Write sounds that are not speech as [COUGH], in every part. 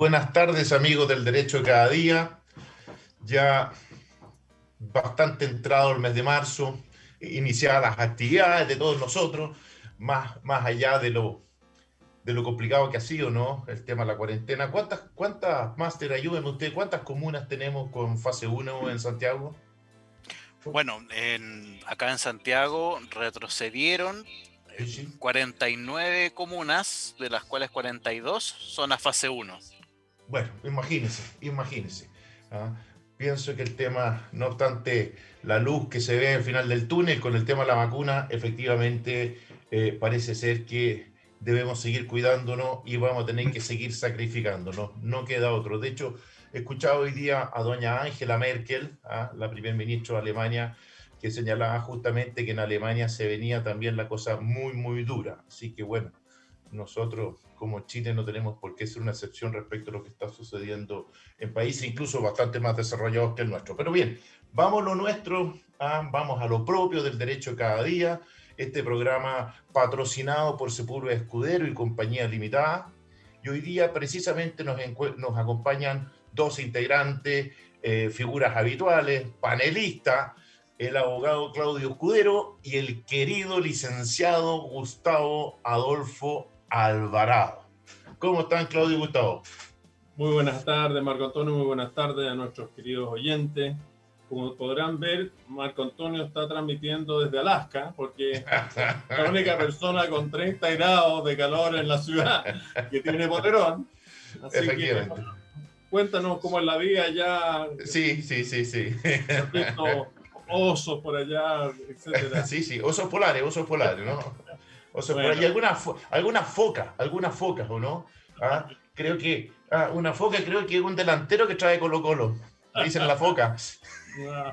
Buenas tardes amigos del Derecho Cada Día. Ya bastante entrado el mes de marzo, iniciadas las actividades de todos nosotros, más, más allá de lo, de lo complicado que ha sido, ¿no? El tema de la cuarentena. ¿Cuántas, cuántas, Máster, ayúdenme usted, cuántas comunas tenemos con fase 1 en Santiago? Bueno, en, acá en Santiago retrocedieron 49 comunas, de las cuales 42 son a fase 1. Bueno, imagínense, imagínense. ¿ah? Pienso que el tema, no obstante la luz que se ve al final del túnel con el tema de la vacuna, efectivamente eh, parece ser que debemos seguir cuidándonos y vamos a tener que seguir sacrificándonos. No queda otro. De hecho, he escuchado hoy día a doña Angela Merkel, ¿ah? la primer ministro de Alemania, que señalaba justamente que en Alemania se venía también la cosa muy, muy dura. Así que bueno, nosotros como Chile no tenemos por qué ser una excepción respecto a lo que está sucediendo en países incluso bastante más desarrollados que el nuestro. Pero bien, vamos a lo nuestro, ah, vamos a lo propio del derecho cada día. Este programa patrocinado por Sepúlveda Escudero y Compañía Limitada. Y hoy día precisamente nos, nos acompañan dos integrantes, eh, figuras habituales, panelistas, el abogado Claudio Escudero y el querido licenciado Gustavo Adolfo Alvarado. ¿Cómo están, Claudio y Gustavo? Muy buenas tardes, Marco Antonio. Muy buenas tardes a nuestros queridos oyentes. Como podrán ver, Marco Antonio está transmitiendo desde Alaska, porque es la única [LAUGHS] persona con 30 grados de calor en la ciudad que tiene poterón. Así. Que, cuéntanos cómo es la vida allá. Sí, sí, sí, sí osos por allá, etcétera. [LAUGHS] Sí, sí, osos polares, osos polares, ¿no? Osos polares. Y algunas alguna focas, algunas focas, ¿o no? ¿Ah? Creo que, ah, una foca creo que es un delantero que trae Colo Colo. Dicen la foca. Ah,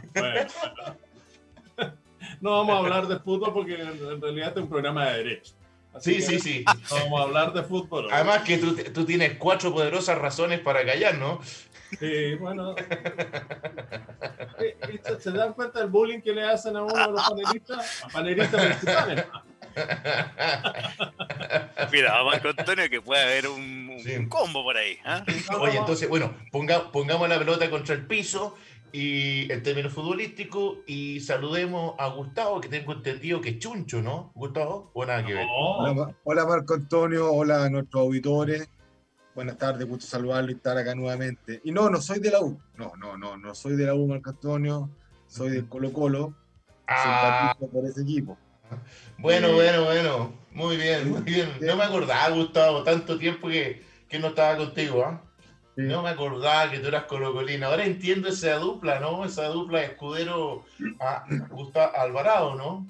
no vamos a hablar de fútbol porque en realidad este es un programa de derecho. sí, sí, sí. vamos a hablar de fútbol. Además que tú, tú, tienes cuatro poderosas razones para callar, ¿no? Sí, bueno. ¿Se dan cuenta del bullying que le hacen a uno de los panelistas? A panelistas principales. [LAUGHS] Mira, Marco Antonio, que puede haber un, combo por ahí. ¿ah? Oye, entonces, bueno, ponga, pongamos la pelota contra el piso y en términos futbolísticos y saludemos a Gustavo, que tengo entendido que es chuncho, ¿no? Gustavo, o nada que ver. Hola, hola Marco Antonio, hola a nuestros auditores. Buenas tardes, gusto saludarlo y estar acá nuevamente. Y no, no soy de la U. No, no, no, no soy de la U, Marco Antonio. Soy del Colo Colo. Ah. por ese equipo. Bueno, bueno, bueno. Muy bien, muy bien. No me acordaba, Gustavo, tanto tiempo que, que no estaba contigo, ¿ah? No me acordaba que tú eras colocolina. Ahora entiendo esa dupla, ¿no? Esa dupla de escudero a Gustavo Alvarado, ¿no?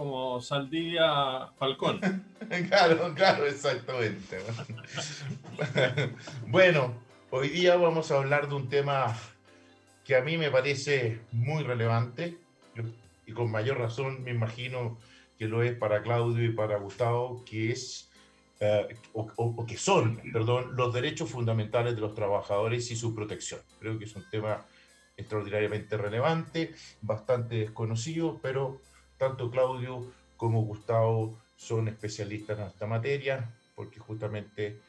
como Saldía Falcón. [LAUGHS] claro, claro, exactamente. [LAUGHS] bueno, hoy día vamos a hablar de un tema que a mí me parece muy relevante y con mayor razón me imagino que lo es para Claudio y para Gustavo, que es eh, o, que son, perdón, los derechos fundamentales de los trabajadores y su protección. Creo que es un tema extraordinariamente relevante, bastante desconocido, pero tanto Claudio como Gustavo son especialistas en esta materia, porque justamente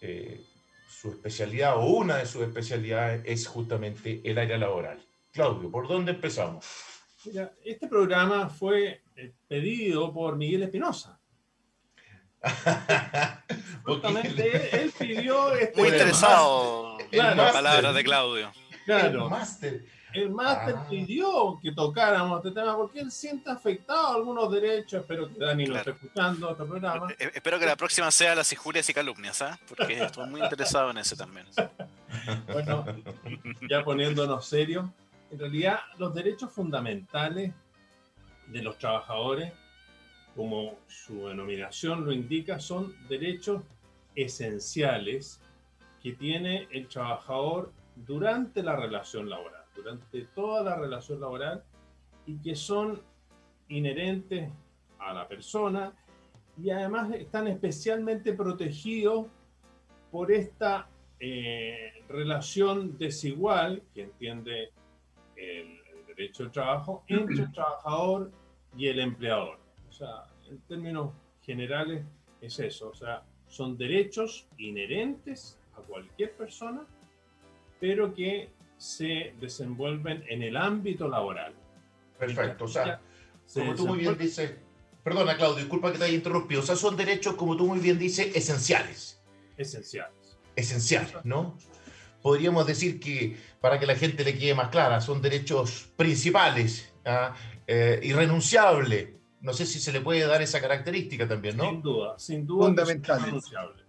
eh, su especialidad o una de sus especialidades es justamente el área laboral. Claudio, ¿por dónde empezamos? Mira, este programa fue eh, pedido por Miguel Espinosa. [LAUGHS] Justamente él, pidió este Muy interesado en las palabras de Claudio. Claro. El máster el máster ah. pidió que tocáramos este tema porque él siente afectado algunos derechos. Espero que Dani lo esté escuchando este programa. Eh, espero que la próxima sea las injurias y calumnias, ¿ah? porque estoy muy interesado en ese también. [LAUGHS] bueno, ya poniéndonos serios, en realidad los derechos fundamentales de los trabajadores, como su denominación lo indica, son derechos esenciales que tiene el trabajador durante la relación laboral durante toda la relación laboral y que son inherentes a la persona y además están especialmente protegidos por esta eh, relación desigual que entiende el, derecho del trabajo entre el trabajador y el empleador. O sea, en términos generales es eso. O sea, son derechos inherentes a cualquier persona, pero que se desenvuelven en el ámbito laboral. Perfecto. O sea, Se como tú muy bien dices, perdona Claudio, disculpa que te haya interrumpido, o sea, son derechos, como tú muy bien dices, esenciales. esenciales. Esenciales, ¿no? Podríamos decir que, para que la gente le quede más clara, son derechos principales, ¿ah? Eh, irrenunciables. No sé si se le puede dar esa característica también, ¿no? Sin duda, sin duda. Fundamentales.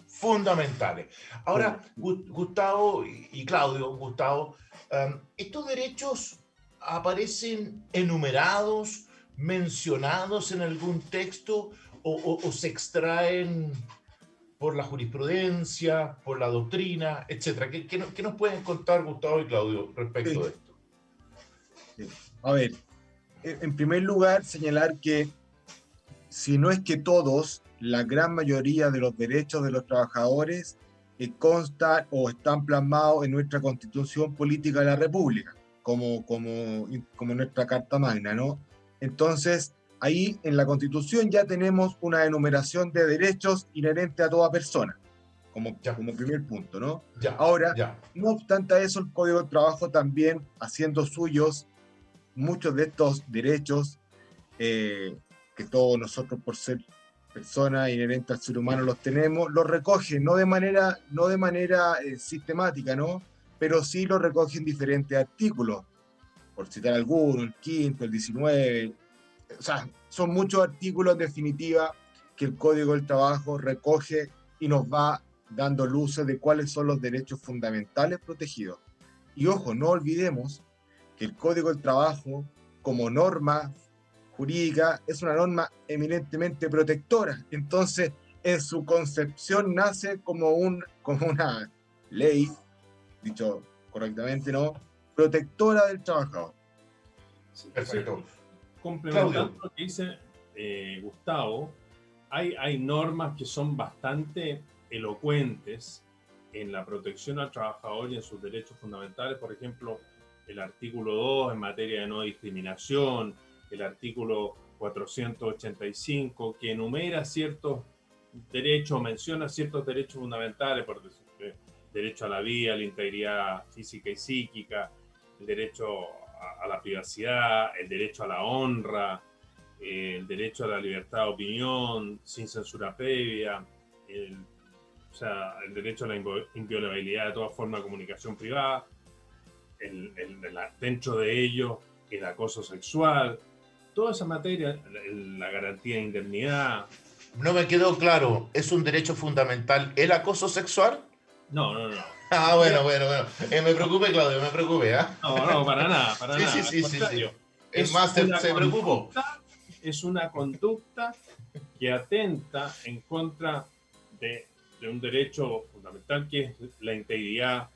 fundamentales. Ahora, Gu- Gustavo y y Claudio, Gustavo, um, ¿estos derechos aparecen enumerados, mencionados en algún texto o, o- o se extraen por la jurisprudencia, por la doctrina, etcétera? ¿Qué, qué nos- qué nos pueden contar Gustavo y Claudio respecto Sí. de esto? A ver, en en primer lugar, señalar que si no es que todos, la gran mayoría de los derechos de los trabajadores eh, constan o están plasmados en nuestra Constitución Política de la República, como, como, como nuestra Carta Magna, ¿no? Entonces, ahí en la Constitución ya tenemos una enumeración de derechos inherentes a toda persona, como, Ya. como primer punto, ¿no? Ya, Ahora, ya. no obstante a eso, el Código del Trabajo también, haciendo suyos muchos de estos derechos eh, que todos nosotros por ser personas inherentes al ser humano los tenemos, los recoge, no de manera, no de manera eh, sistemática, ¿no? Pero sí los recoge en diferentes artículos, por citar algunos, el quinto, el 19, o sea, son muchos artículos en definitiva que el Código del Trabajo recoge y nos va dando luces de cuáles son los derechos fundamentales protegidos. Y ojo, no olvidemos que el Código del Trabajo, como norma jurídica, es una norma eminentemente protectora. Entonces, en su concepción nace como, un, como una ley, dicho correctamente, ¿no? Protectora del trabajador. Perfecto. Complementando lo que dice eh, Gustavo, hay, hay normas que son bastante elocuentes en la protección al trabajador y en sus derechos fundamentales. Por ejemplo, el artículo 2 en materia de no discriminación, el artículo 485 que enumera ciertos derechos, menciona ciertos derechos fundamentales, por decir, eh, derecho a la vida, la integridad física y psíquica, el derecho a, a la privacidad, el derecho a la honra, eh, el derecho a la libertad de opinión sin censura previa, el, o sea, el derecho a la inviolabilidad de toda forma de comunicación privada, el, el- el- dentro de ello el acoso sexual, toda esa materia, la, la garantía de indemnidad. No me quedó claro, ¿es un derecho fundamental el acoso sexual? No, no, no. Ah, bueno, bueno, bueno. Eh, me preocupe, Claudio, me preocupe, ¿ah? No, no, para nada, para Sí, nada. sí, sí, sí, contrario. Es más, se, se preocupó. Es una conducta que atenta en contra de, de un derecho fundamental que es la integridad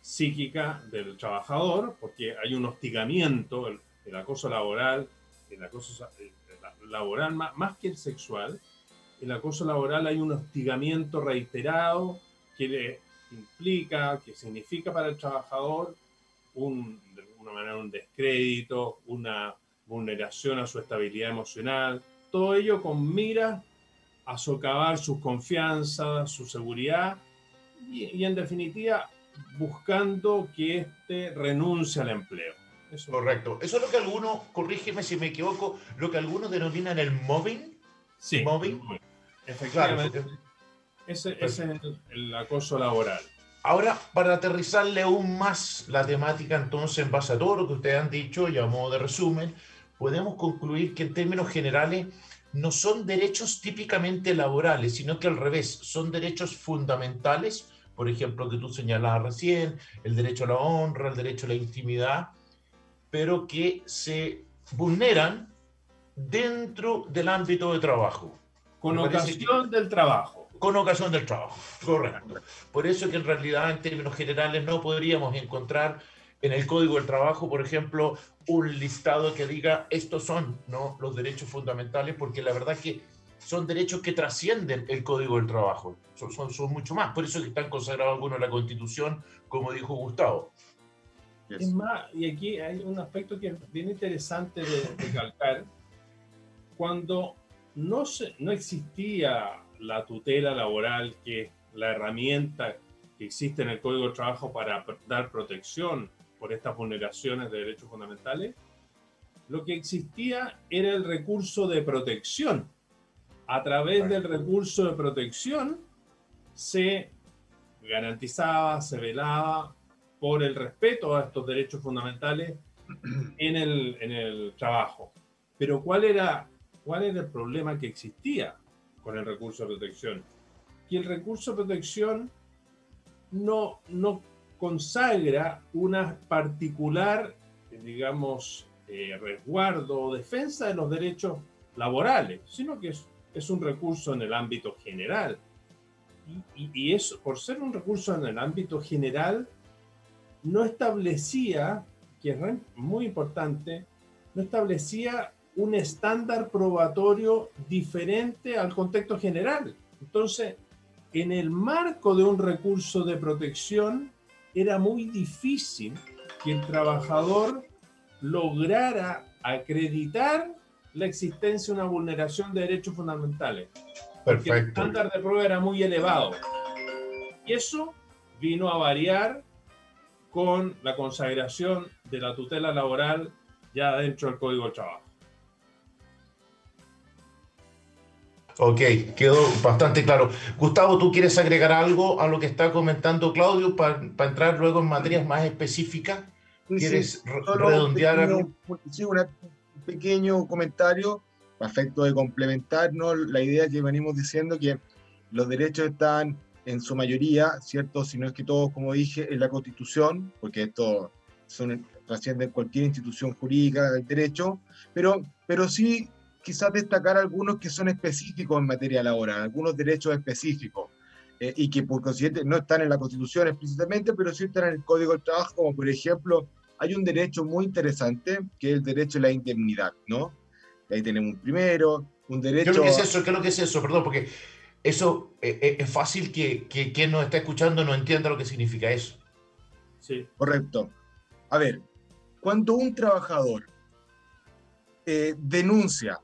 psíquica del trabajador, porque hay un hostigamiento, el, el acoso laboral, el acoso el- el laboral más, más que el sexual, el acoso laboral hay un hostigamiento reiterado que le implica, que significa para el trabajador un, de alguna manera un descrédito, una vulneración a su estabilidad emocional, todo ello con mira a socavar su confianza, su seguridad y, y en definitiva buscando que éste renuncie al empleo. Eso- Correcto. Eso es lo que algunos, corrígeme si me equivoco, lo que algunos denominan el mobbing. Sí, Mobbing. muy- Claro. Ese, ese es el, el acoso laboral. Ahora, para aterrizarle aún más la temática, entonces, en base a todo lo que ustedes han dicho y a modo de resumen, podemos concluir que en términos generales no son derechos típicamente laborales, sino que al revés, son derechos fundamentales, por ejemplo, que tú señalabas recién, el derecho a la honra, el derecho a la intimidad, pero que se vulneran dentro del ámbito de trabajo. Con ocasión del trabajo. Con ocasión del trabajo, correcto. Por eso que en realidad, en términos generales, no podríamos encontrar en el Código del Trabajo, por ejemplo, un listado que diga estos son ¿no? los derechos fundamentales, porque la verdad que son derechos que trascienden el Código del Trabajo, son, son, son mucho más. Por eso que están consagrados algunos en la Constitución, como dijo Gustavo. Es más, y aquí hay un aspecto que es bien interesante de recalcar. Cuando no, se, no existía la tutela laboral, que es la herramienta que existe en el Código de Trabajo para dar protección por estas vulneraciones de derechos fundamentales, lo que existía era el recurso de protección. A través del recurso de protección se garantizaba, se velaba por el respeto a estos derechos fundamentales [CLEARS THROAT] en el, en el trabajo. Pero ¿cuál era, ¿cuál era el problema que existía con el recurso de protección? Que el recurso de protección no, consagra una particular, digamos, eh, resguardo o defensa de los derechos laborales, sino que es, un recurso en el ámbito general. Y, y, eso, por ser un recurso en el ámbito general, no establecía, que es muy importante, no establecía un estándar probatorio diferente al contexto general. Entonces, en el marco de un recurso de protección, era muy difícil que el trabajador lograra acreditar la existencia de una vulneración de derechos fundamentales. Porque el estándar de prueba era muy elevado. Y eso vino a variar con la consagración de la tutela laboral ya dentro del Código del Trabajo. Ok, quedó bastante claro. Gustavo, ¿tú quieres agregar algo a lo que está comentando Claudio para, entrar luego en materias más específicas? ¿Quieres redondear algo? Sí, un pequeño comentario para efecto de complementarnos la idea que venimos diciendo que los derechos están en su mayoría, ¿cierto? Si no es que todos, como dije, en la Constitución, porque esto son, trasciende cualquier institución jurídica del derecho, pero, pero sí quizás destacar algunos que son específicos en materia laboral, algunos derechos específicos, eh, y que por consiguiente no están en la Constitución explícitamente, pero sí están en el Código del Trabajo, como por ejemplo, hay un derecho muy interesante, que es el derecho a la indemnidad, ¿no? Ahí tenemos un primero, un derecho... ¿Qué es lo que es eso? ¿Qué es lo que es eso? Perdón, porque eso eh, eh, es fácil que, que quien nos está escuchando no entienda lo que significa eso. Sí. Correcto. A ver, cuando un trabajador denuncia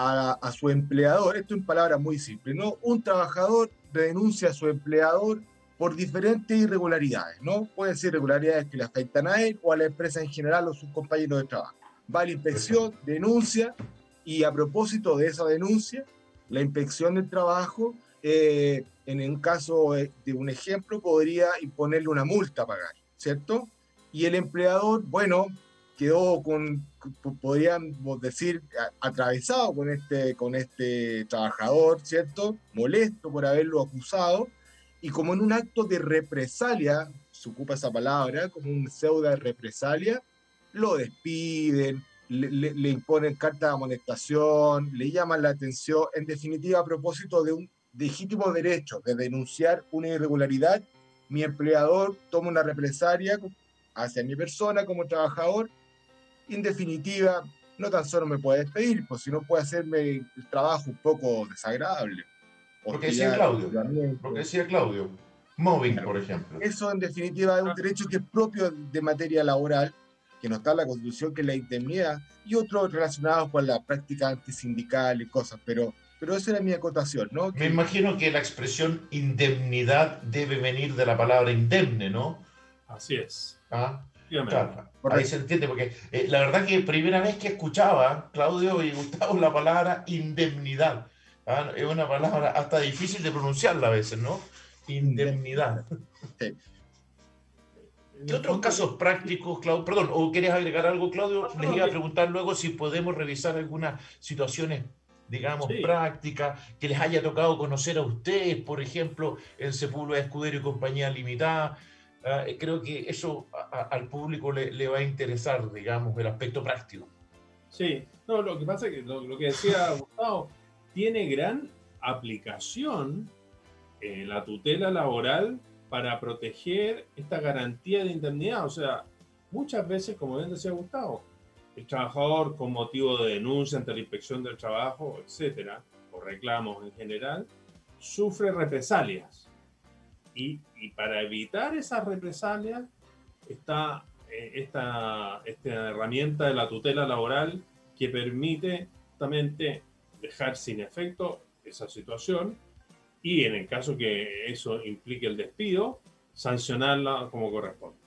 a, su empleador, esto en palabras muy simples, ¿no? Un trabajador denuncia a su empleador por diferentes irregularidades, ¿no? Pueden ser irregularidades que le afectan a él o a la empresa en general o a sus compañeros de trabajo. Va a la inspección, denuncia y a propósito de esa denuncia, la inspección del trabajo, eh, en un caso de un ejemplo, podría imponerle una multa a pagar, ¿cierto? Y el empleador, bueno, quedó con, podríamos decir, atravesado con este, con este trabajador, ¿cierto? Molesto por haberlo acusado, y como en un acto de represalia, se ocupa esa palabra, como un pseudo de represalia, lo despiden, le, le, imponen carta de amonestación, le llaman la atención, en definitiva, a propósito de un legítimo derecho de denunciar una irregularidad, mi empleador toma una represalia hacia mi persona como trabajador en definitiva, no tan solo me puede despedir, pues si no puede hacerme el trabajo un poco desagradable. Lo que decía Claudio. Lo que decía Claudio. Mobbing, por ejemplo. Eso en definitiva es un derecho que es propio de materia laboral, que no está en la Constitución, que es la indemnidad, y otros relacionados con la práctica antisindical y cosas, pero, pero esa era mi acotación, ¿no? Me imagino que la expresión indemnidad debe venir de la palabra indemne, ¿no? Así es. ¿Ah? Ahí se entiende, porque eh, la verdad que primera vez que escuchaba, Claudio y Gustavo, la palabra indemnidad. ¿ah? Es una palabra hasta difícil de pronunciarla a veces, ¿no? Indemnidad. ¿Qué otros casos prácticos, Claudio? Perdón, ¿o quieres agregar algo, Claudio? Les iba a preguntar luego si podemos revisar algunas situaciones digamos, prácticas, que les haya tocado conocer a ustedes, por ejemplo, en Sepúlveda Escudero y Compañía Limitada, Ah, eh, creo que eso al público le, va a interesar, digamos, el aspecto práctico. Sí, no, lo que pasa es que lo, que decía [LAUGHS] Gustavo, tiene gran aplicación en la tutela laboral para proteger esta garantía de indemnidad. O sea, muchas veces, como bien decía Gustavo, el trabajador con motivo de denuncia ante la inspección del trabajo, etcétera, o reclamos en general, sufre represalias y, para evitar esas represalias está eh, esta, esta herramienta de la tutela laboral que permite justamente dejar sin efecto esa situación y en el caso que eso implique el despido, sancionarla como corresponde.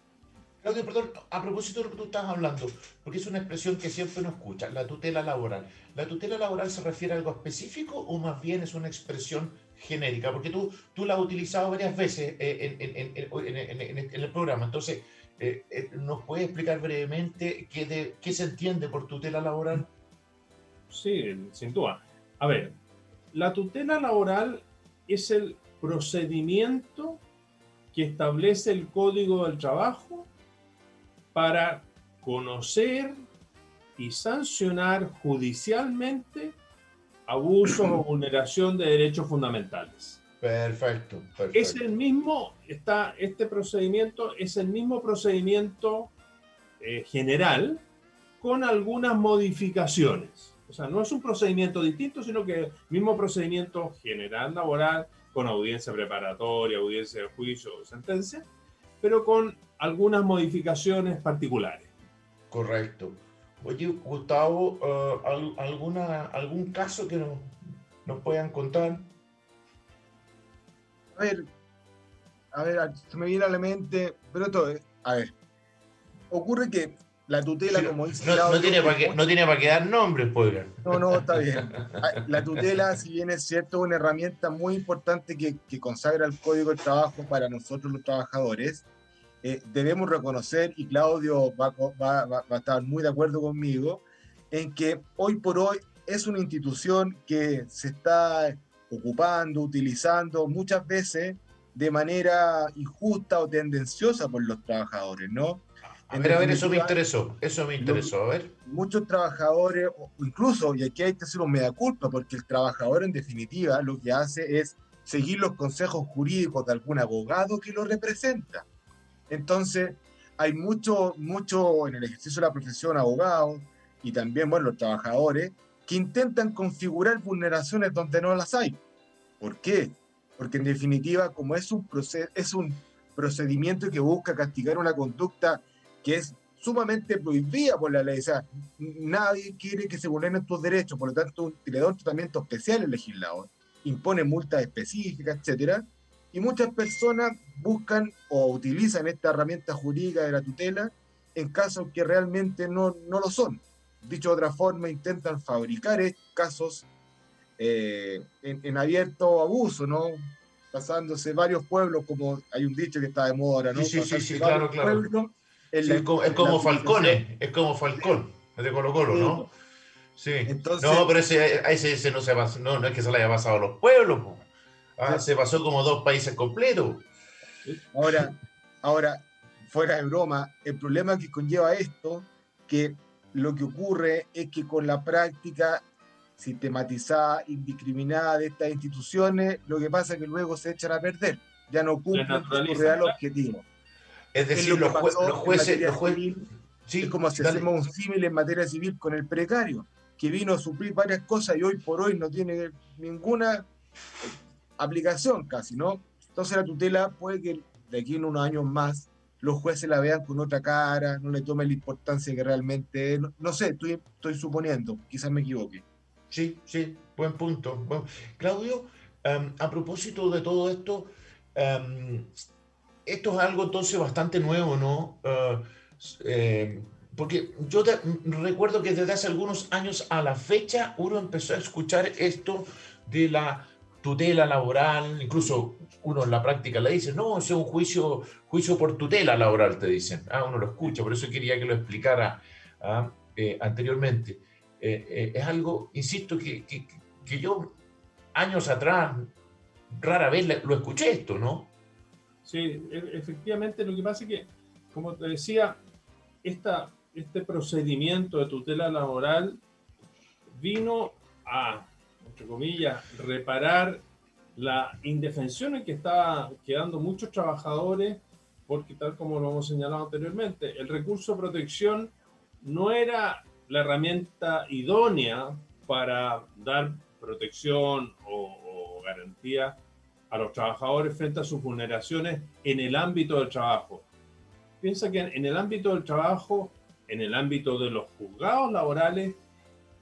Claudio, perdón, a propósito de lo que tú estás hablando, porque es una expresión que siempre nos escucha, la tutela laboral. ¿La tutela laboral se refiere a algo específico o más bien es una expresión genérica? Porque tú, tú la has utilizado varias veces en, en, el programa. Entonces, eh, eh, ¿nos puedes explicar brevemente qué, qué se entiende por tutela laboral? Sí, sin duda. A ver, la tutela laboral es el procedimiento que establece el Código del Trabajo para conocer y sancionar judicialmente abusos o vulneración de derechos fundamentales. Perfecto, perfecto. Es el mismo, está, este procedimiento es el mismo procedimiento eh, general con algunas modificaciones. O sea, no es un procedimiento distinto, sino que el mismo procedimiento general laboral con audiencia preparatoria, audiencia de juicio o sentencia, pero con algunas modificaciones particulares. Correcto. Oye, Gustavo, uh, ¿alguna, ¿algún caso que nos, nos, puedan contar? A ver, a ver, se me viene a la mente, pero todo, a ver, ocurre que la tutela, como dice no, no, tiene para que, no tiene para quedar nombres, pues. No, no, está bien. [LAUGHS] La tutela, si bien es cierto, es una herramienta muy importante que, que consagra el Código del Trabajo para nosotros los trabajadores, eh, debemos reconocer, y Claudio va, va, va, a estar muy de acuerdo conmigo, en que hoy por hoy es una institución que se está ocupando, utilizando muchas veces de manera injusta o tendenciosa por los trabajadores, ¿no? A ver, a ver, eso me interesó, eso me interesó, a ver. Muchos trabajadores, incluso, y aquí hay que hacer un mea culpa, porque el trabajador en definitiva lo que hace es seguir los consejos jurídicos de algún abogado que lo representa. Entonces, hay mucho, mucho en el ejercicio de la profesión, abogados y también, bueno, los trabajadores, que intentan configurar vulneraciones donde no las hay. ¿Por qué? Porque en definitiva, como es un, es un procedimiento que busca castigar una conducta que es sumamente prohibida por la ley, o sea, nadie quiere que se vulneren tus derechos, por lo tanto, le da un tratamiento especial el legislador, impone multas específicas, etcétera, y muchas personas buscan o utilizan esta herramienta jurídica de la tutela en casos que realmente no, no lo son. Dicho de otra forma, intentan fabricar casos eh, en, abierto abuso, ¿no? Pasándose varios pueblos, como hay un dicho que está de moda ahora, ¿no? Sí, sí, sí, claro, claro. es, como, Falcone, es como Falcón, de Colo Colo, ¿no? Sí. Entonces, no, pero ese, ese, no, se no, no es que se le haya pasado a los pueblos, Ah, se pasó como dos países completos. Ahora, ahora, fuera de broma, el problema que conlleva esto, que lo que ocurre es que con la práctica sistematizada, indiscriminada de estas instituciones, lo que pasa es que luego se echan a perder, ya no cumplen su real objetivo. Es decir, los, jueces... Los jueces sí, es como si hacemos un símil en materia civil con el precario, que vino a suplir varias cosas y hoy por hoy no tiene ninguna aplicación casi, ¿no? Entonces la tutela puede que de aquí en unos años más los jueces la vean con otra cara, no le tomen la importancia que realmente es. No, sé, estoy, suponiendo, quizás me equivoque. Sí, sí, buen punto. Claudio, em, a propósito de todo esto, em, esto es algo entonces bastante nuevo, ¿no? Uh, eh, porque yo recuerdo que desde hace algunos años a la fecha uno empezó a escuchar esto de la tutela laboral, incluso uno en la práctica le dice, no, es un juicio, juicio por tutela laboral, te dicen. Ah, uno lo escucha, por eso quería que lo explicara ah, eh, anteriormente. Eh, eh, es algo, insisto, que, que, que, yo años atrás rara vez lo escuché esto, ¿no? Sí, e, efectivamente, lo que pasa es que, como te decía, esta, este procedimiento de tutela laboral vino a entre comillas, reparar la indefensión en que estaban quedando muchos trabajadores, porque tal como lo hemos señalado anteriormente, el recurso de protección no era la herramienta idónea para dar protección o, o garantía a los trabajadores frente a sus vulneraciones en el ámbito del trabajo. Piensa que en el ámbito del trabajo, en el ámbito de los juzgados laborales,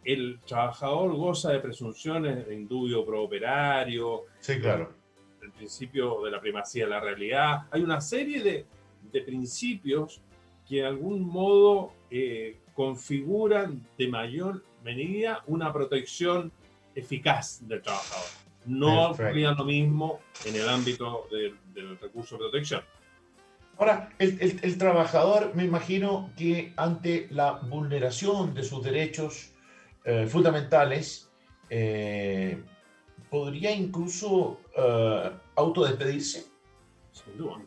el trabajador goza de presunciones de indubio prooperario. Sí, claro. el principio de la primacía de la realidad. Hay una serie de, de principios que de algún modo eh, configuran de mayor medida una protección eficaz del trabajador. No ocurría lo mismo en el ámbito del, del recurso de protección. Ahora, el, el- el trabajador, me imagino que ante la vulneración de sus derechos eh, fundamentales, eh, podría incluso eh, autodespedirse. Sin duda.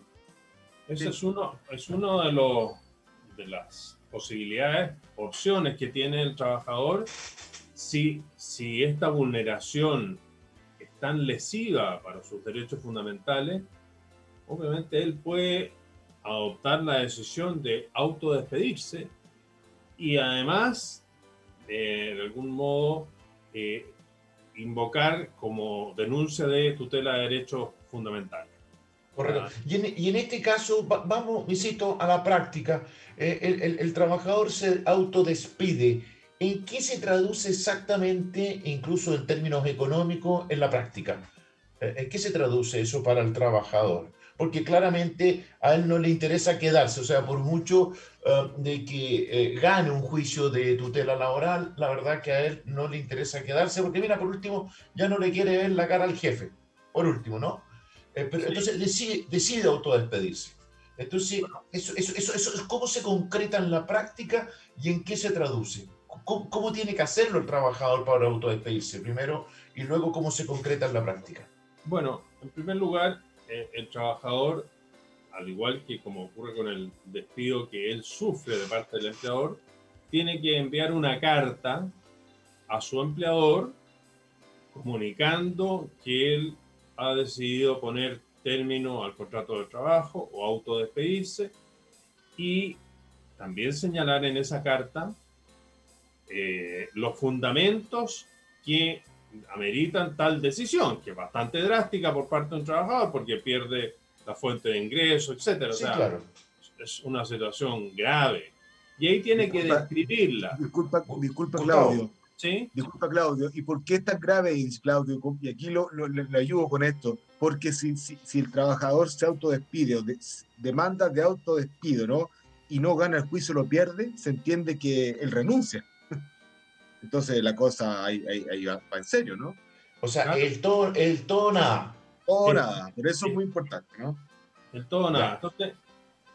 Ese es uno, es uno de los de las posibilidades, opciones que tiene el trabajador si, si esta vulneración es tan lesiva para sus derechos fundamentales, obviamente él puede adoptar la decisión de autodespedirse y además, eh, de algún modo, eh, invocar como denuncia de tutela de derechos fundamentales. Correcto. Ah. Y en, y en este caso, va- vamos, insisto, a la práctica. Eh, el, el- el trabajador se autodespide. ¿En qué se traduce exactamente, incluso en términos económicos, en la práctica? Eh, ¿En qué se traduce eso para el trabajador? Porque claramente a él no le interesa quedarse, o sea, por mucho eh, de que eh, gane un juicio de tutela laboral, la verdad que a él no le interesa quedarse, porque mira, por último, ya no le quiere ver la cara al jefe, por último, ¿no? Eh, pero Sí. entonces decide, decide autodespedirse. Entonces, eso, eso, eso, eso, ¿cómo se concreta en la práctica y en qué se traduce? ¿Cómo, cómo tiene que hacerlo el trabajador para autodespedirse primero y luego cómo se concreta en la práctica? Bueno, en primer lugar, eh, el trabajador, al igual que como ocurre con el despido que él sufre de parte del empleador, tiene que enviar una carta a su empleador comunicando que él ha decidido poner término al contrato de trabajo o autodespedirse y también señalar en esa carta eh, los fundamentos que ameritan tal decisión, que es bastante drástica por parte de un trabajador porque pierde la fuente de ingreso, etcétera. O Sí, sea, claro. es una situación grave. Y ahí tiene que Disculpa. describirla, Disculpa, disculpa. Claudio. ¿sí? Disculpa, Claudio. ¿Y por qué es tan grave, Claudio? Y aquí lo, ayudo con esto. Porque si, si, si el trabajador se autodespide o de- demanda de autodespido, ¿no? Y no gana el juicio, lo pierde, se entiende que él renuncia. Entonces la cosa ahí, ahí- ahí va, va en serio, ¿no? O sea, Claro. el todo, el todo nada. O Sí. nada, por eso es muy importante, ¿no? El todo nada. Entonces,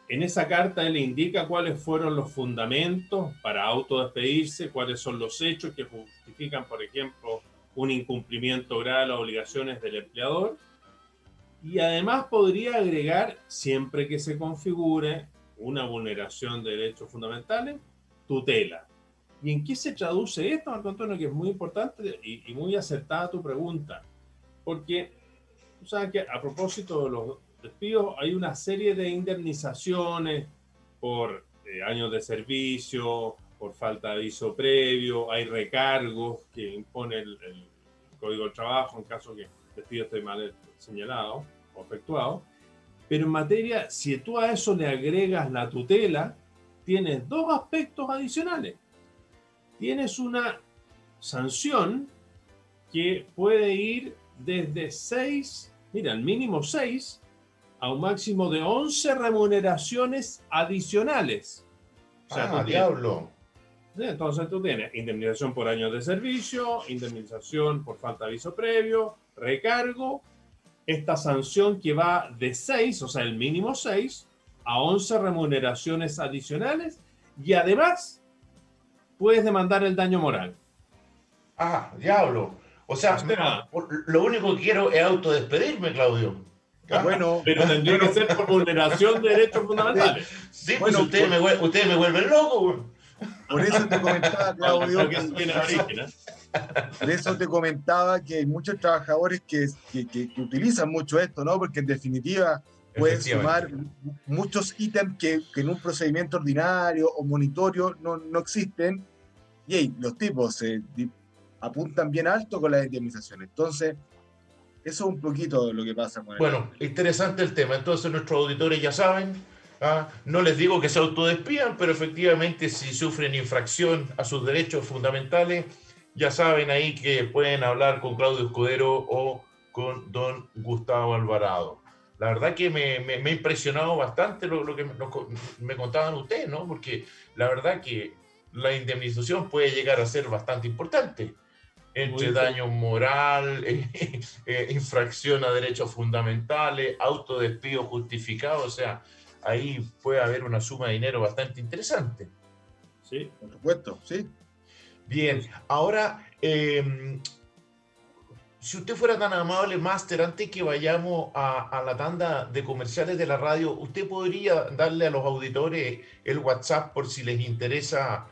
en esa carta él indica cuáles fueron los fundamentos para autodespedirse, cuáles son los hechos que justifican, por ejemplo, un incumplimiento grave de las obligaciones del empleador. Y además podría agregar, siempre que se configure una vulneración de derechos fundamentales, tutela. ¿Y en qué se traduce esto, Marco Antonio? Que es muy importante y, y muy acertada tu pregunta. Porque tú sabes que a propósito de los despidos hay una serie de indemnizaciones por eh, años de servicio, por falta de aviso previo, hay recargos que impone el, el Código del Trabajo en caso que el despido esté mal señalado o efectuado. Pero en materia, si tú a eso le agregas la tutela, tienes dos aspectos adicionales. Tienes una sanción que puede ir desde 6, mira, al mínimo 6, a un máximo de 11 remuneraciones adicionales. O sea, ah, tienes- diablo. Entonces tú tienes indemnización por años de servicio, indemnización por falta de aviso previo, recargo, esta sanción que va de 6, o sea, el mínimo 6, a 11 remuneraciones adicionales y además puedes demandar el daño moral. Ah, diablo. O sea, O sea- lo único que quiero es autodespedirme, Claudio. Ah, Bueno, Pero tendría que ser por vulneración de derechos fundamentales. Sí, pues Bueno, ustedes, me, ustedes me vuelven loco. güey. por eso te comentaba, [LAUGHS] Claudio, Porque eso tiene origen, ¿eh? Por eso te comentaba que hay muchos trabajadores que, que- que- que utilizan mucho esto, ¿no? Porque en definitiva pueden sumar muchos ítems que, que en un procedimiento ordinario o monitorio no, no existen. Y hey, los tipos se di- apuntan bien alto con las indemnizaciones. Entonces, eso es un poquito lo que pasa con el- Bueno, interesante el tema. Entonces nuestros auditores ya saben. ¿ah? No les digo que se autodespidan, pero efectivamente si sufren infracción a sus derechos fundamentales, ya saben ahí que pueden hablar con Claudio Escudero o con don Gustavo Alvarado. La verdad que me, me, me ha impresionado bastante lo, lo que me, lo- me contaban ustedes, ¿no? Porque la verdad que la indemnización puede llegar a ser bastante importante. Entre daño moral, [LAUGHS] eh, eh, infracción a derechos fundamentales, autodespido justificado, o sea, ahí puede haber una suma de dinero bastante interesante. Sí, Por supuesto, sí. Bien, ahora, eh, si usted fuera tan amable, Master, antes que vayamos a, a la tanda de comerciales de la radio, ¿usted podría darle a los auditores el WhatsApp por si les interesa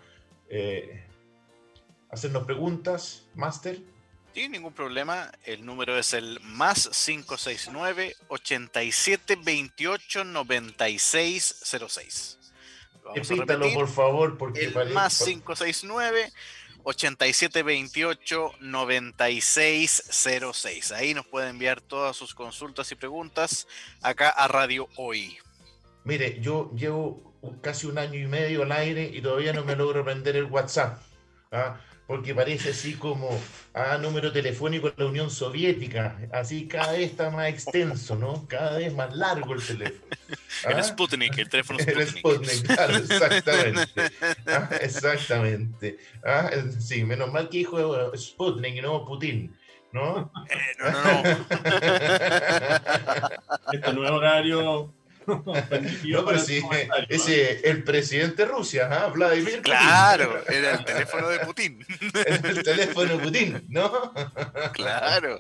eh, hacernos preguntas, Master? Sin ningún problema. El número es el más 569 87 28 96 06. Lo vamos a Repítalo, repetir. por favor, porque El parece- más 569 87 28 96 06. Ahí nos puede enviar todas sus consultas y preguntas acá a Radio Hoy. Mire, yo llevo casi un año y medio al aire y todavía no me logro aprender el WhatsApp, ¿ah? Porque parece así como a número telefónico de la Unión Soviética, así cada vez está más extenso, ¿no? Cada vez más largo el teléfono. [LAUGHS] El ¿ah? Sputnik, el teléfono [LAUGHS] El Sputnik. Sputnik, claro, exactamente. [LAUGHS] Ah, exactamente. Ah, el- sí, menos mal que dijo Sputnik y no Putin, ¿no? Eh, no, no, no. este nuevo horario No, pero sí, ese, el presidente de Rusia, ¿ah? Vladimir Putin. Claro, era el teléfono de Putin. [LAUGHS] el teléfono Putin, ¿no? Claro.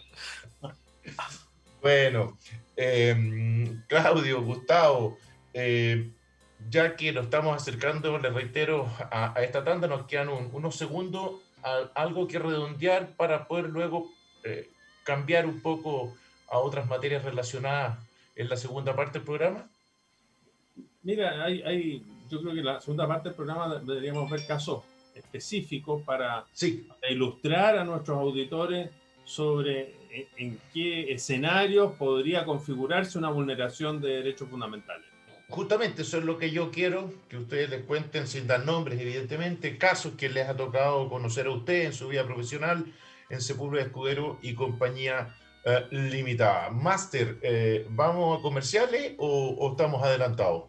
Bueno, eh, Claudio, Gustavo, eh, ya que nos estamos acercando, les reitero, a, a esta tanda, nos quedan un- unos segundos, a- algo que redondear para poder luego eh, cambiar un poco a otras materias relacionadas en la segunda parte del programa. Mira, hay, hay, yo creo que la segunda parte del programa deberíamos ver casos específicos para Sí, ilustrar a nuestros auditores sobre en, en qué escenarios podría configurarse una vulneración de derechos fundamentales. justamente eso es lo que yo quiero, que ustedes les cuenten sin dar nombres, evidentemente, casos que les ha tocado conocer a ustedes en su vida profesional, en Sepúlveda Escudero y compañía eh, limitada. Master, eh, ¿vamos a comerciales o, o estamos adelantados?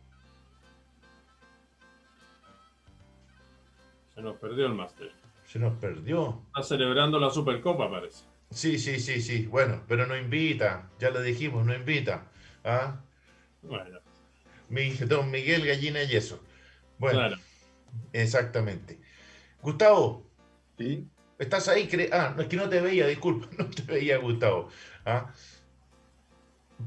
Se nos perdió el máster. Se nos perdió. Está celebrando la Supercopa, parece. Sí, sí, sí, sí. Bueno, pero no invita. Ya lo dijimos, no invita. ¿Ah? Bueno, Mi, don Miguel Gallina y eso. Bueno, claro. exactamente. Gustavo, Sí. ¿Estás ahí? Ah, no, es que no te veía, disculpa, [LAUGHS] no te veía, Gustavo. ¿Ah?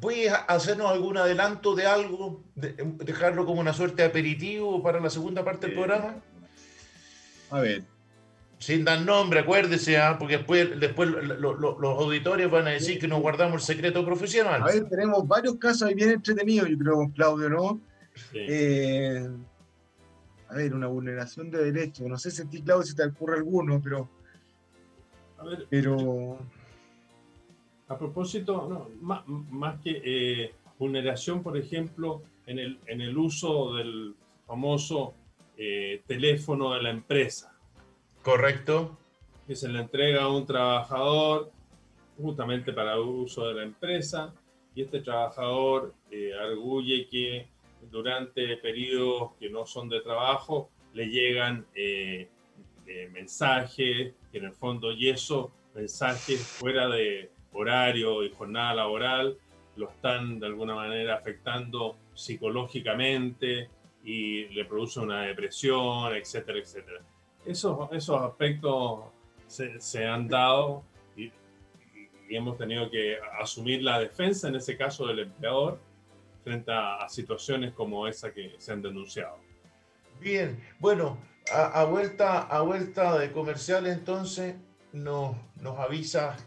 ¿Puedes hacernos algún adelanto de algo? De- dejarlo como una suerte de aperitivo para la segunda parte del Eh, programa? A ver, Sin dar nombre, acuérdese, ¿ah? porque después, después lo- lo- lo- los auditores van a decir que nos guardamos el secreto profesional. a ver, tenemos varios casos ahí bien entretenidos, yo creo, con Claudio, ¿no? Sí. Eh, a ver, una vulneración de derechos. No sé si a ti, Claudio, si te ocurre alguno, pero, A ver, pero A propósito, no, má- más, que eh, vulneración, por ejemplo, en el, en el uso del famoso eh, teléfono de la empresa, ¿Correcto? que se le entrega a un trabajador justamente para uso de la empresa, y este trabajador eh, arguye que durante periodos que no son de trabajo le llegan eh, eh, mensajes, que en el fondo, y eso, mensajes fuera de horario y jornada laboral, lo están de alguna manera afectando psicológicamente y le produce una depresión, etcétera, etcétera. Esos, esos aspectos se, se han dado y, hemos tenido que asumir la defensa, en ese caso del empleador, frente a, situaciones como esa que se han denunciado. Bien, bueno, a, vuelta, a vuelta de comerciales entonces nos, nos avisa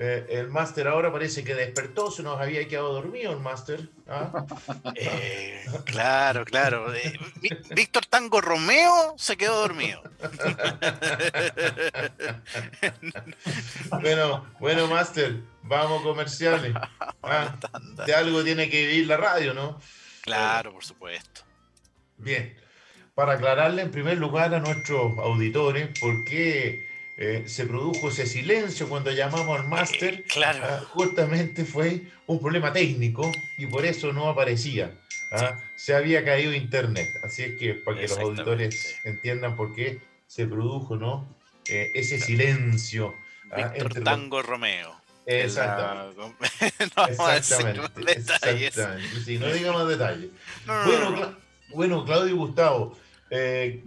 eh, el máster ahora parece que despertó, se nos había quedado dormido el máster. ¿ah? [LAUGHS] Eh, claro, claro. Eh, Ví- Víctor Tango Romeo se quedó dormido. Bueno, bueno, máster, vamos comerciales. [LAUGHS] Ah, de algo tiene que vivir la radio, ¿no? Claro, por supuesto. Bien, para aclararle en primer lugar a nuestros auditores por qué eh, se produjo ese silencio cuando llamamos al máster, claro. ah, justamente fue un problema técnico y por eso no aparecía. ah, Se había caído internet. Así es que para que los auditores entiendan por qué se produjo ¿no? Eh, ese silencio. ah, Víctor los- Tango Romeo. Exactamente. [LAUGHS] no vamos a decir Exactamente, más detalles. exactamente. Sí, no diga más detalles. No, no, Bueno. Cla- bueno, Claudio y Gustavo, eh,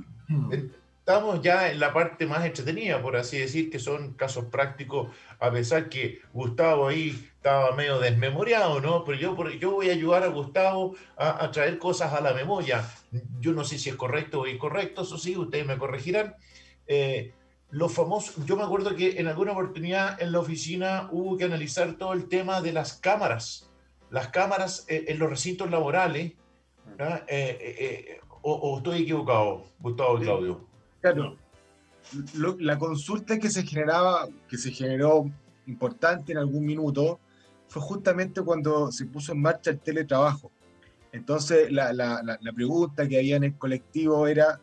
estamos ya en la parte más entretenida, por así decir, que son casos prácticos, a pesar que Gustavo ahí estaba medio desmemoriado, ¿no? Pero yo, yo voy a ayudar a Gustavo a, a traer cosas a la memoria. Yo no sé si es correcto o incorrecto, eso sí, ustedes me corregirán. Eh, los famosos, yo me acuerdo que en alguna oportunidad en la oficina hubo que analizar todo el tema de las cámaras, las cámaras eh, en los recintos laborales. Eh, o, o estoy equivocado, Gustavo Claudio? Claro, la consulta que se generaba, que se generó importante en algún minuto, fue justamente cuando se puso en marcha el teletrabajo. Entonces, la pregunta que había en el colectivo era,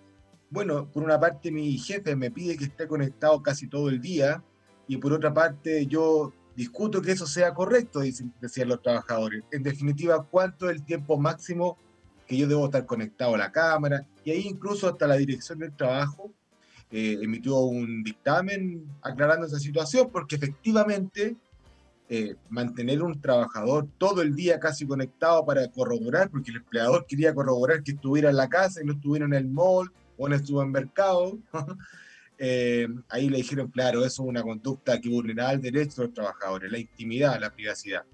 bueno, por una parte mi jefe me pide que esté conectado casi todo el día, y por otra parte yo discuto que eso sea correcto, dicen- decían los trabajadores. En definitiva, ¿cuánto es el tiempo máximo que yo debo estar conectado a la cámara? Y ahí incluso hasta la dirección del trabajo eh, emitió un dictamen aclarando esa situación, porque efectivamente eh, mantener un trabajador todo el día casi conectado para corroborar, porque el empleador quería corroborar que estuviera en la casa y no estuviera en el mall o en el supermercado, [LAUGHS] eh, ahí le dijeron, claro, eso es una conducta que vulneraba el derecho de los trabajadores, la intimidad, la privacidad.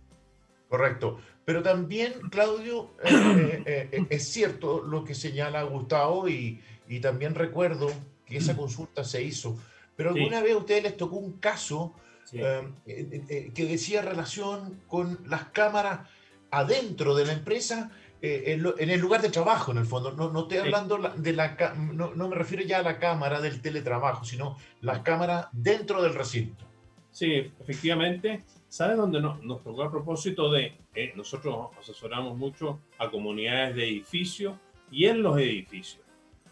Correcto. Pero también, Claudio, eh, eh, eh, es cierto lo que señala Gustavo y, y también recuerdo que esa consulta se hizo. Pero Sí. alguna vez a ustedes les tocó un caso Sí. que decía relación con las cámaras adentro de la empresa, en, lo- en el lugar de trabajo, en el fondo. No, no estoy hablando la- de la... No, no me refiero ya a la cámara del teletrabajo, sino las cámaras dentro del recinto. Sí, efectivamente. ¿Sabe dónde no- nos tocó a propósito de, eh, nosotros asesoramos mucho a comunidades de edificios y en los edificios,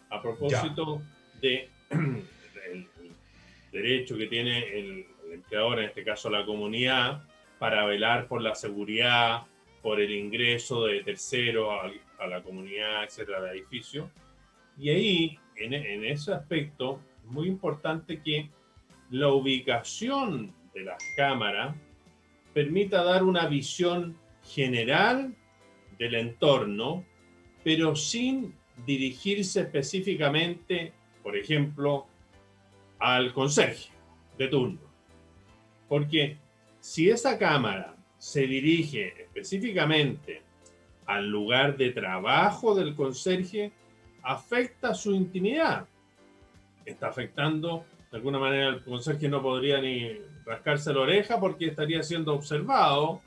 a propósito de [CLEARS THROAT] el, el derecho que tiene el, el empleador, en este caso la comunidad, para velar por la seguridad, por el ingreso de terceros a, a la comunidad, etcétera, del edificio. Y ahí, en, en ese aspecto, es muy importante que la ubicación de las cámaras permita dar una visión general del entorno, pero sin dirigirse específicamente, por ejemplo, al conserje de turno. Porque si esa cámara se dirige específicamente al lugar de trabajo del conserje, afecta su intimidad. Está afectando, de alguna manera, el conserje no podría ni rascarse la oreja porque estaría siendo observado,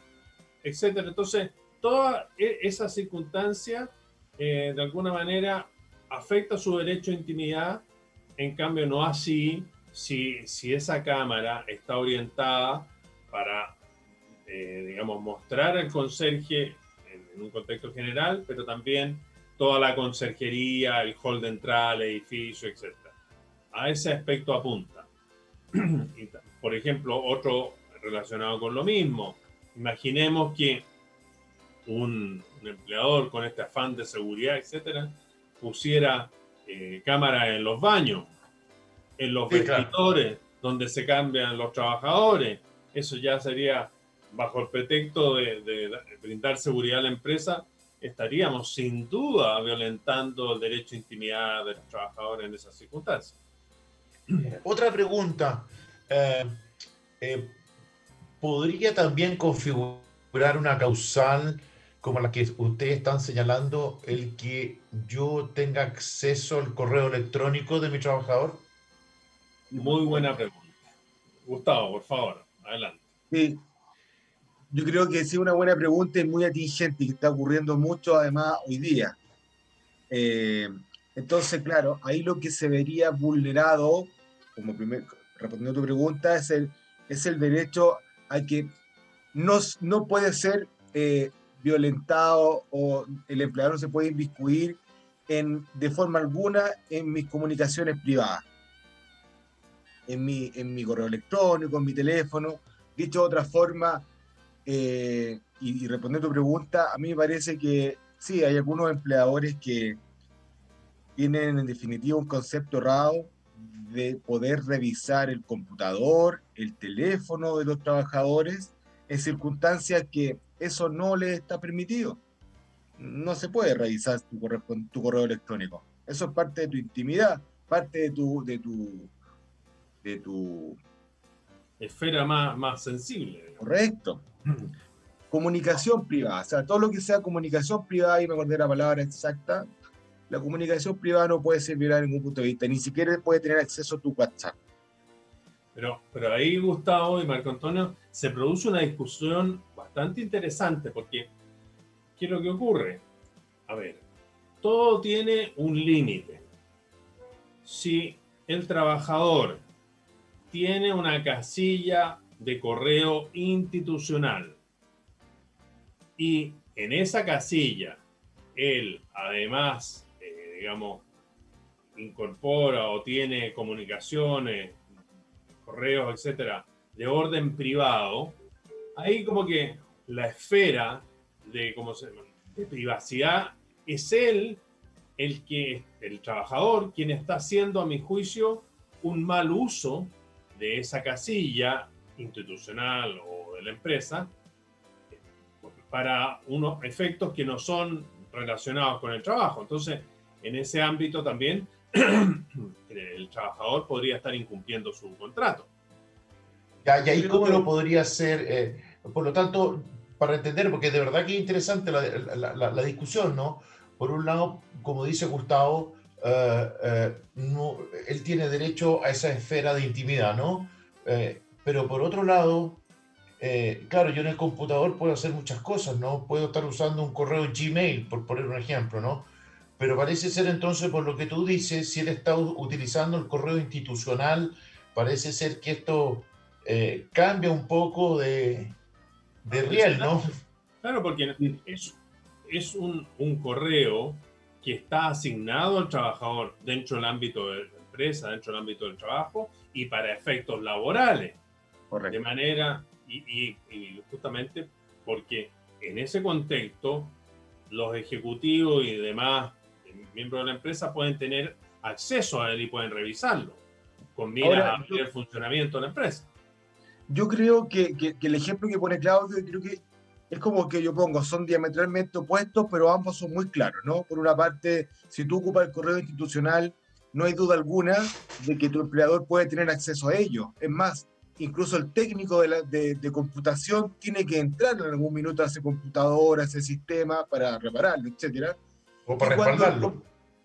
etcétera. Entonces, toda e- esa circunstancia, eh, de alguna manera, afecta su derecho a intimidad. En cambio, no así si, si esa cámara está orientada para, eh, digamos, mostrar al conserje en, en un contexto general, pero también toda la conserjería, el hall de entrada al edificio, etc. A ese aspecto apunta. [CLEARS THROAT] Por ejemplo, otro relacionado con lo mismo. Imaginemos que un, un empleador con este afán de seguridad, etcétera, pusiera eh, cámaras en los baños, en los Sí, claro. vestidores, donde se cambian los trabajadores. Eso ya sería bajo el pretexto de, de brindar seguridad a la empresa, estaríamos sin duda violentando el derecho a intimidad de los trabajadores en esas circunstancias. Otra pregunta. eh, eh, ¿Podría también configurar una causal como la que ustedes están señalando, el que yo tenga acceso al correo electrónico de mi trabajador? Muy buena pregunta. Gustavo, por favor, adelante. Sí. Yo creo que sí, una buena pregunta y muy atingente y que está ocurriendo mucho además hoy día. Eh, entonces, claro, ahí lo que se vería vulnerado, como primer, respondiendo a tu pregunta, es el, es el derecho a que no, no puede ser eh, violentado o el empleador no se puede inviscuir en, de forma alguna en mis comunicaciones privadas. en mi, en mi correo electrónico, en mi teléfono. Dicho de otra forma, eh, y, y respondiendo a tu pregunta, a mí me parece que sí, hay algunos empleadores que tienen en definitiva un concepto errado de poder revisar el computador, el teléfono de los trabajadores en circunstancias que eso no les está permitido. No se puede revisar tu, correspon- tu correo electrónico. Eso es parte de tu intimidad, parte de tu, de tu, de tu Esfera más, más sensible. digamos. correcto. [CLEARS THROAT] Comunicación privada, o sea, todo lo que sea comunicación privada, y me acordé la palabra exacta, la comunicación privada no puede ser violada en ningún punto de vista, ni siquiera puede tener acceso a tu WhatsApp. Pero, pero ahí, Gustavo y Marco Antonio, se produce una discusión bastante interesante porque, ¿qué es lo que ocurre? A ver, todo tiene un límite. Si el trabajador tiene una casilla de correo institucional y en esa casilla él además, digamos, incorpora o tiene comunicaciones, correos, etcétera, de orden privado, ahí como que la esfera de, ¿cómo se privacidad es él el que, el trabajador, quien está haciendo, a mi juicio, un mal uso de esa casilla institucional o de la empresa para unos efectos que no son relacionados con el trabajo. Entonces, en ese ámbito también [CLEARS THROAT] el trabajador podría estar incumpliendo su contrato. Ya, y ahí cómo lo podría hacer, eh, por lo tanto, para entender, porque de verdad que es interesante la, la- la- la discusión, ¿no? Por un lado, como dice Gustavo, eh, eh, no, él tiene derecho a esa esfera de intimidad, ¿no? Eh, pero por otro lado, eh, claro, yo en el computador puedo hacer muchas cosas, ¿no? Puedo estar usando un correo Gmail, por poner un ejemplo, ¿no? Pero parece ser entonces, por lo que tú dices, si él está utilizando el correo institucional, parece ser que esto eh, cambia un poco de, de riel, ¿no? Claro, porque es, es un, un correo que está asignado al trabajador dentro del ámbito de la empresa, dentro del ámbito del trabajo y para efectos laborales. De Correcto. manera, y, y- y justamente porque en ese contexto los ejecutivos y demás miembros de la empresa pueden tener acceso a él y pueden revisarlo, con miras Ahora, a el funcionamiento de la empresa. Yo creo que, que- que el ejemplo que pone Claudio, creo que es como que yo pongo, son diametralmente opuestos, pero ambos son muy claros, ¿no? Por una parte, si tú ocupas el correo institucional, no hay duda alguna de que tu empleador puede tener acceso a ello. Es más, incluso el técnico de, la- de- de computación tiene que entrar en algún minuto a ese computador, a ese sistema para repararlo, etcétera. O para Y cuando el respaldarlo. com-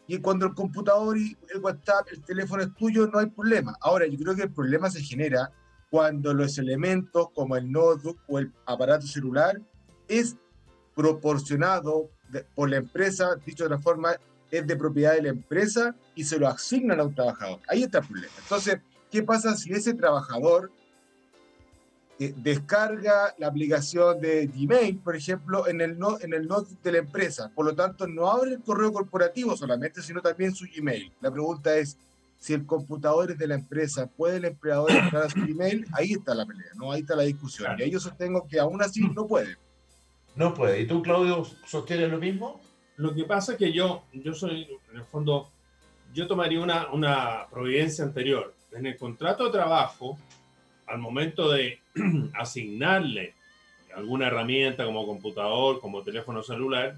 Y cuando el computador y el WhatsApp, el teléfono es tuyo, no hay problema. Ahora, yo creo que el problema se genera cuando los elementos como el notebook o el aparato celular es proporcionado de- por la empresa, dicho de otra forma, es de propiedad de la empresa y se lo asignan a un trabajador. Ahí está el problema. Entonces, ¿qué pasa si ese trabajador eh, descarga la aplicación de Gmail, por ejemplo, en el, no, en el notebook de la empresa? Por lo tanto, no abre el correo corporativo solamente, sino también su Gmail. La pregunta es, si el computador es de la empresa, ¿puede el empleador entrar a su Gmail? Ahí está la pelea, ¿no? Ahí está la discusión. Claro. Y ahí yo sostengo que aún así no puede. No puede. ¿Y tú, Claudio, sostienes lo mismo? Lo que pasa es que yo, yo soy, en el fondo, yo tomaría una, una providencia anterior. En el contrato de trabajo, al momento de [CLEARS THROAT] asignarle alguna herramienta como computador, como teléfono celular,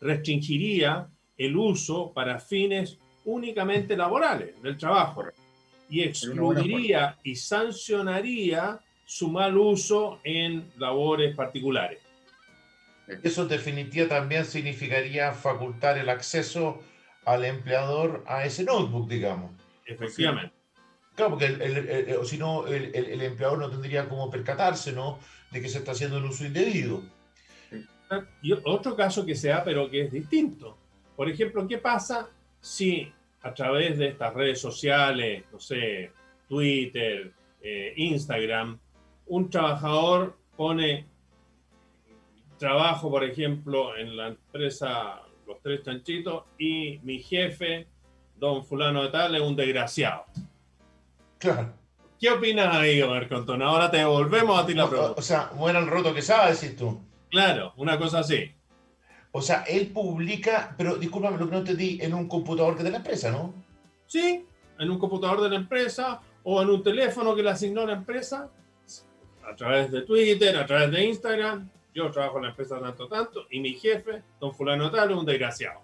restringiría el uso para fines únicamente laborales del trabajo y excluiría y sancionaría su mal uso en labores particulares. Eso en definitiva también significaría facultar el acceso al empleador a ese notebook, digamos. Efectivamente. Claro, porque el, o si no, el, empleador no tendría cómo percatarse, ¿no? De que se está haciendo el uso indebido. Y otro caso que se da, pero que es distinto. Por ejemplo, ¿qué pasa si a través de estas redes sociales, no sé, Twitter, eh, Instagram, un trabajador pone trabajo, por ejemplo, en la empresa Los Tres Chanchitos y mi jefe, don fulano de tal, es un desgraciado. Claro. ¿Qué opinas ahí, Marco Antonio? Ahora te devolvemos a ti la pregunta. o sea, muera el roto que sabe, decís tú. Claro, una cosa así. O sea, él publica, pero discúlpame lo que no entendí, en un computador que de la empresa, ¿no? Sí, en un computador de la empresa o en un teléfono que le asignó la empresa, a través de Twitter, a través de Instagram. Yo trabajo en la empresa tanto, tanto, y mi jefe, don fulano tal, es un desgraciado.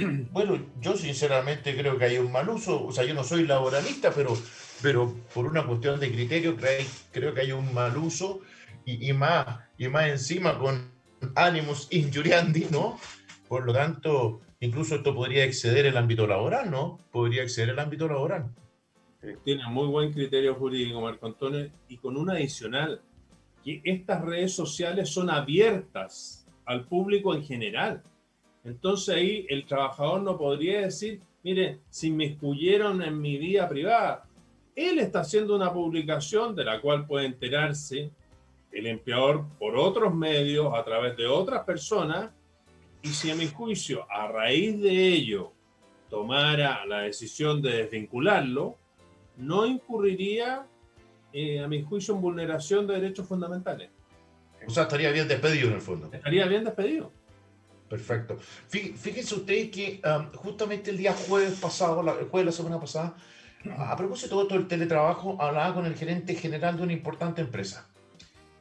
[CLEARS THROAT] Bueno, yo sinceramente creo que hay un mal uso, o sea, yo no soy laboralista, pero, pero por una cuestión de criterio creo, que hay un mal uso y, más, y más encima con ánimos injuriandi, ¿no? Por lo tanto, incluso esto podría exceder el ámbito laboral, ¿no? Podría exceder el ámbito laboral. Tiene muy buen criterio jurídico, Marco Antonio, y con un adicional, que estas redes sociales son abiertas al público en general. Entonces ahí el trabajador no podría decir, mire, si me excluyeron en mi vida privada. Él está haciendo una publicación de la cual puede enterarse el empleador por otros medios, a través de otras personas, y si a mi juicio, a raíz de ello, tomara la decisión de desvincularlo, no incurriría, eh, a mi juicio, en vulneración de derechos fundamentales. O sea, estaría bien despedido en el fondo. Estaría bien despedido. Perfecto. Fí- Fíjense ustedes que um, justamente el día jueves pasado, la- el jueves de la semana pasada, a propósito de todo el teletrabajo, hablaba con el gerente general de una importante empresa.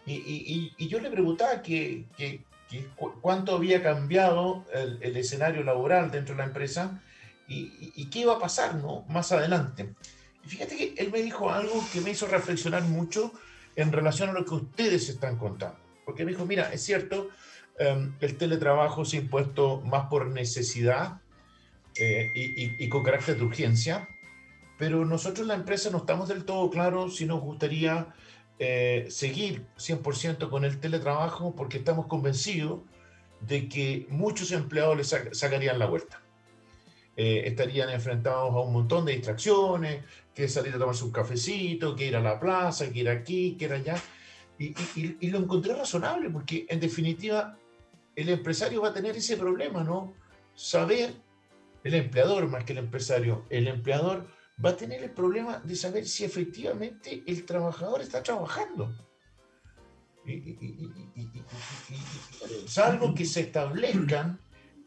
Y, yo le preguntaba que, que- que cu- cuánto había cambiado el, escenario laboral dentro de la empresa y qué iba a pasar ¿no? más adelante. Y fíjate que él me dijo algo que me hizo reflexionar mucho en relación a lo que ustedes están contando. Porque me dijo, mira, es cierto, em, el teletrabajo se ha impuesto más por necesidad eh, y, y- y con carácter de urgencia, pero nosotros la empresa no estamos del todo claros si nos gustaría eh, seguir 100% con el teletrabajo porque estamos convencidos de que muchos empleados les sac- sacarían la vuelta. Eh, estarían enfrentados a un montón de distracciones, que salir a tomarse un cafecito, que ir a la plaza, que ir aquí, que ir allá. Y- y- y lo encontré razonable porque en definitiva el empresario va a tener ese problema, ¿no? Saber, el empleador más que el empresario, el empleador va a tener el problema de saber si efectivamente el trabajador está trabajando. Salvo que se establezcan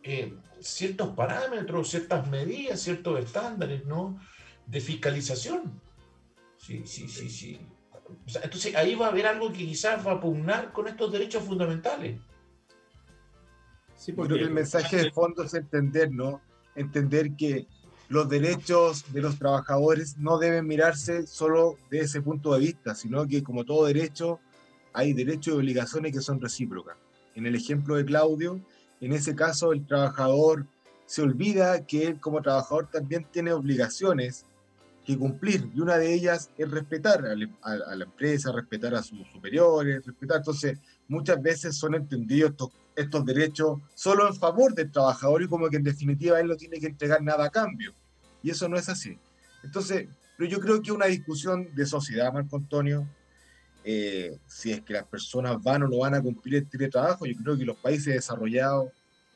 eh, ciertos parámetros, ciertas medidas, ciertos estándares, ¿no? De fiscalización. Sí, sí, sí, sí. O sea, entonces ahí va a haber algo que quizás va a pugnar con estos derechos fundamentales. Sí, Yo creo que el mensaje de fondo es entender, ¿no? Entender que los derechos de los trabajadores no deben mirarse solo de ese punto de vista, sino que como todo derecho, hay derechos y obligaciones que son recíprocas. En el ejemplo de Claudio, en ese caso el trabajador se olvida que él como trabajador también tiene obligaciones que cumplir y una de ellas es respetar a a- a la empresa, respetar a sus superiores, respetar. Entonces, muchas veces son entendidos estos estos derechos solo en favor del trabajador y como que en definitiva él no tiene que entregar nada a cambio. Y eso no es así. Entonces, pero yo creo que una discusión de sociedad, Marco Antonio, eh, si es que las personas van o no van a cumplir el teletrabajo, yo creo que los países desarrollados